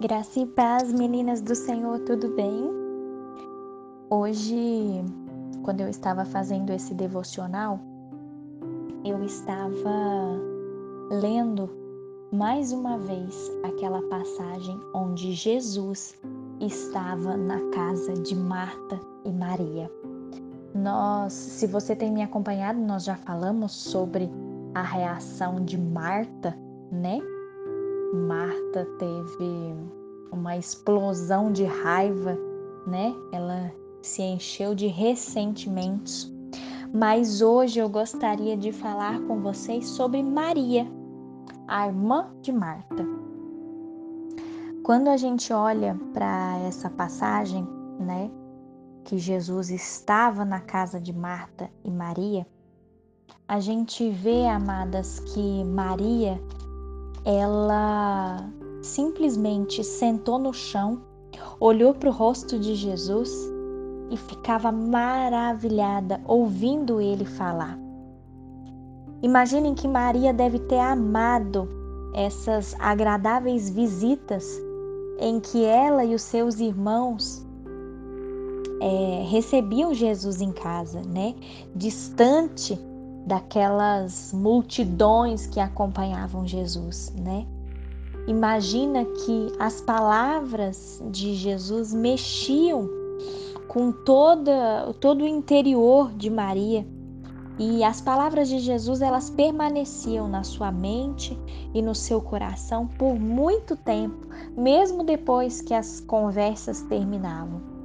Graça e paz, meninas do Senhor, tudo bem? Hoje, quando eu estava fazendo esse devocional, eu estava lendo mais uma vez aquela passagem onde Jesus estava na casa de Marta e Maria. Nós, se você tem me acompanhado, nós já falamos sobre a reação de Marta, né? Marta teve uma explosão de raiva, né? Ela se encheu de ressentimentos. Mas hoje eu gostaria de falar com vocês sobre Maria, a irmã de Marta. Quando a gente olha para essa passagem, né, que Jesus estava na casa de Marta e Maria, a gente vê, amadas, que Maria ela simplesmente sentou no chão, olhou para o rosto de Jesus e ficava maravilhada ouvindo ele falar. Imaginem que Maria deve ter amado essas agradáveis visitas em que ela e os seus irmãos é, recebiam Jesus em casa, né? Distante daquelas multidões que acompanhavam Jesus, né? Imagina que as palavras de Jesus mexiam com toda, todo o interior de Maria e as palavras de Jesus elas permaneciam na sua mente e no seu coração por muito tempo, mesmo depois que as conversas terminavam.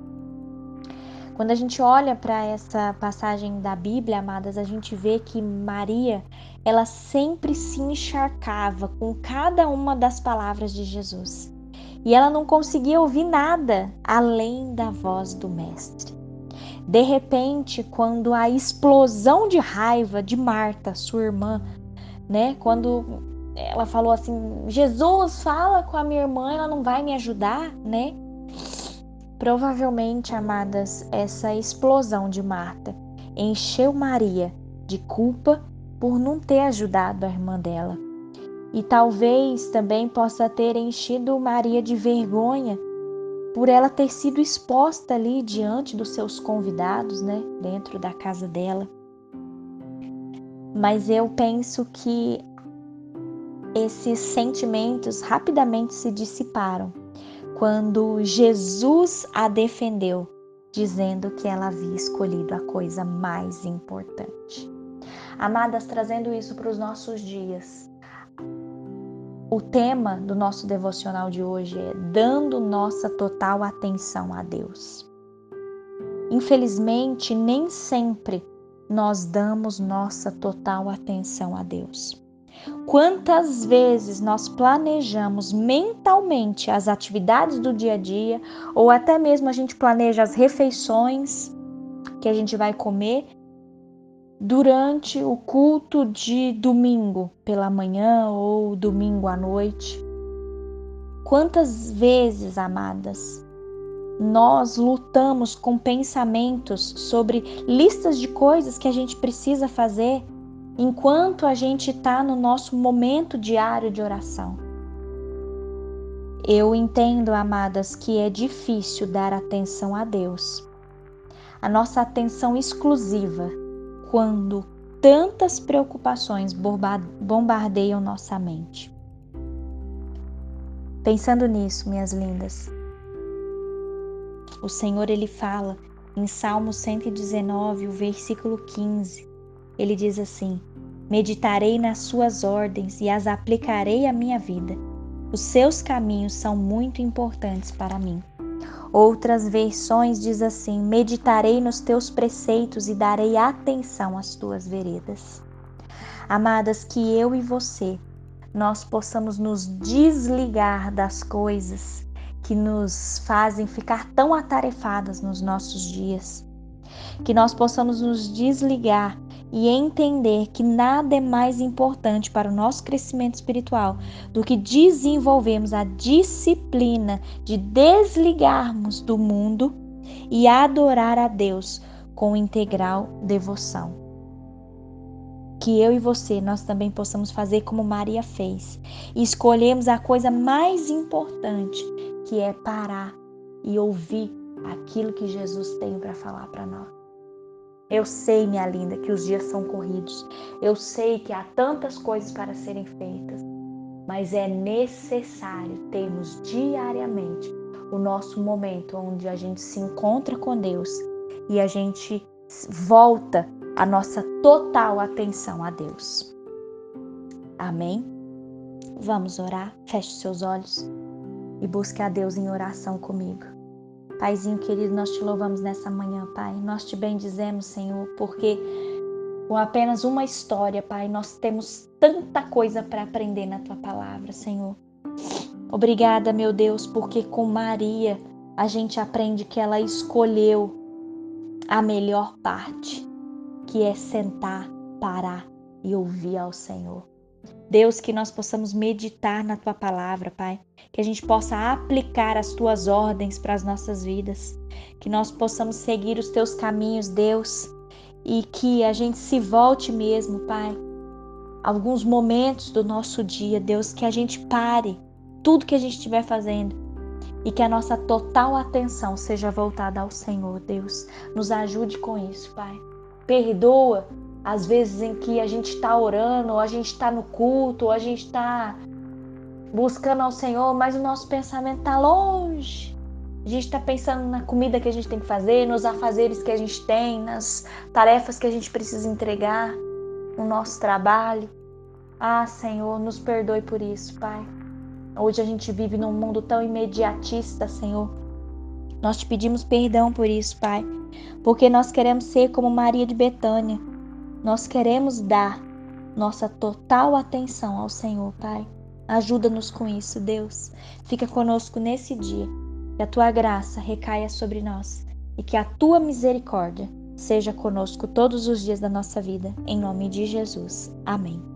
Quando a gente olha para essa passagem da Bíblia, amadas, a gente vê que Maria, ela sempre se encharcava com cada uma das palavras de Jesus. E ela não conseguia ouvir nada além da voz do mestre. De repente, quando a explosão de raiva de Marta, sua irmã, né, quando ela falou assim: "Jesus, fala com a minha irmã, ela não vai me ajudar", né? Provavelmente, amadas, essa explosão de Marta encheu Maria de culpa por não ter ajudado a irmã dela. E talvez também possa ter enchido Maria de vergonha por ela ter sido exposta ali diante dos seus convidados, né, dentro da casa dela. Mas eu penso que esses sentimentos rapidamente se dissiparam quando Jesus a defendeu, dizendo que ela havia escolhido a coisa mais importante. Amadas, trazendo isso para os nossos dias. O tema do nosso devocional de hoje é dando nossa total atenção a Deus. Infelizmente, nem sempre nós damos nossa total atenção a Deus. Quantas vezes nós planejamos mentalmente as atividades do dia a dia, ou até mesmo a gente planeja as refeições que a gente vai comer durante o culto de domingo pela manhã ou domingo à noite? Quantas vezes, amadas, nós lutamos com pensamentos sobre listas de coisas que a gente precisa fazer enquanto a gente está no nosso momento diário de oração. Eu entendo, amadas, que é difícil dar atenção a Deus, a nossa atenção exclusiva, quando tantas preocupações bombardeiam nossa mente. Pensando nisso, minhas lindas, o Senhor ele fala em Salmo 119, o versículo 15 ele diz assim: Meditarei nas suas ordens e as aplicarei à minha vida. Os seus caminhos são muito importantes para mim. Outras versões diz assim: Meditarei nos teus preceitos e darei atenção às tuas veredas. Amadas, que eu e você nós possamos nos desligar das coisas que nos fazem ficar tão atarefadas nos nossos dias. Que nós possamos nos desligar e entender que nada é mais importante para o nosso crescimento espiritual do que desenvolvermos a disciplina de desligarmos do mundo e adorar a Deus com integral devoção. Que eu e você nós também possamos fazer como Maria fez e escolhermos a coisa mais importante que é parar e ouvir aquilo que Jesus tem para falar para nós. Eu sei, minha linda, que os dias são corridos. Eu sei que há tantas coisas para serem feitas, mas é necessário termos diariamente o nosso momento onde a gente se encontra com Deus e a gente volta a nossa total atenção a Deus. Amém? Vamos orar? Feche seus olhos e busque a Deus em oração comigo. Paizinho querido, nós te louvamos nessa manhã, Pai. Nós te bendizemos, Senhor, porque com apenas uma história, Pai, nós temos tanta coisa para aprender na tua palavra, Senhor. Obrigada, meu Deus, porque com Maria a gente aprende que ela escolheu a melhor parte, que é sentar, parar e ouvir ao Senhor. Deus, que nós possamos meditar na tua palavra, Pai, que a gente possa aplicar as tuas ordens para as nossas vidas, que nós possamos seguir os teus caminhos, Deus, e que a gente se volte mesmo, Pai. Alguns momentos do nosso dia, Deus, que a gente pare tudo que a gente estiver fazendo e que a nossa total atenção seja voltada ao Senhor, Deus. Nos ajude com isso, Pai. Perdoa as vezes em que a gente está orando, ou a gente está no culto, ou a gente está buscando ao Senhor, mas o nosso pensamento está longe. A gente está pensando na comida que a gente tem que fazer, nos afazeres que a gente tem, nas tarefas que a gente precisa entregar, no nosso trabalho. Ah, Senhor, nos perdoe por isso, Pai. Hoje a gente vive num mundo tão imediatista, Senhor. Nós te pedimos perdão por isso, Pai, porque nós queremos ser como Maria de Betânia. Nós queremos dar nossa total atenção ao Senhor, Pai. Ajuda-nos com isso, Deus. Fica conosco nesse dia. Que a tua graça recaia sobre nós e que a tua misericórdia seja conosco todos os dias da nossa vida. Em nome de Jesus. Amém.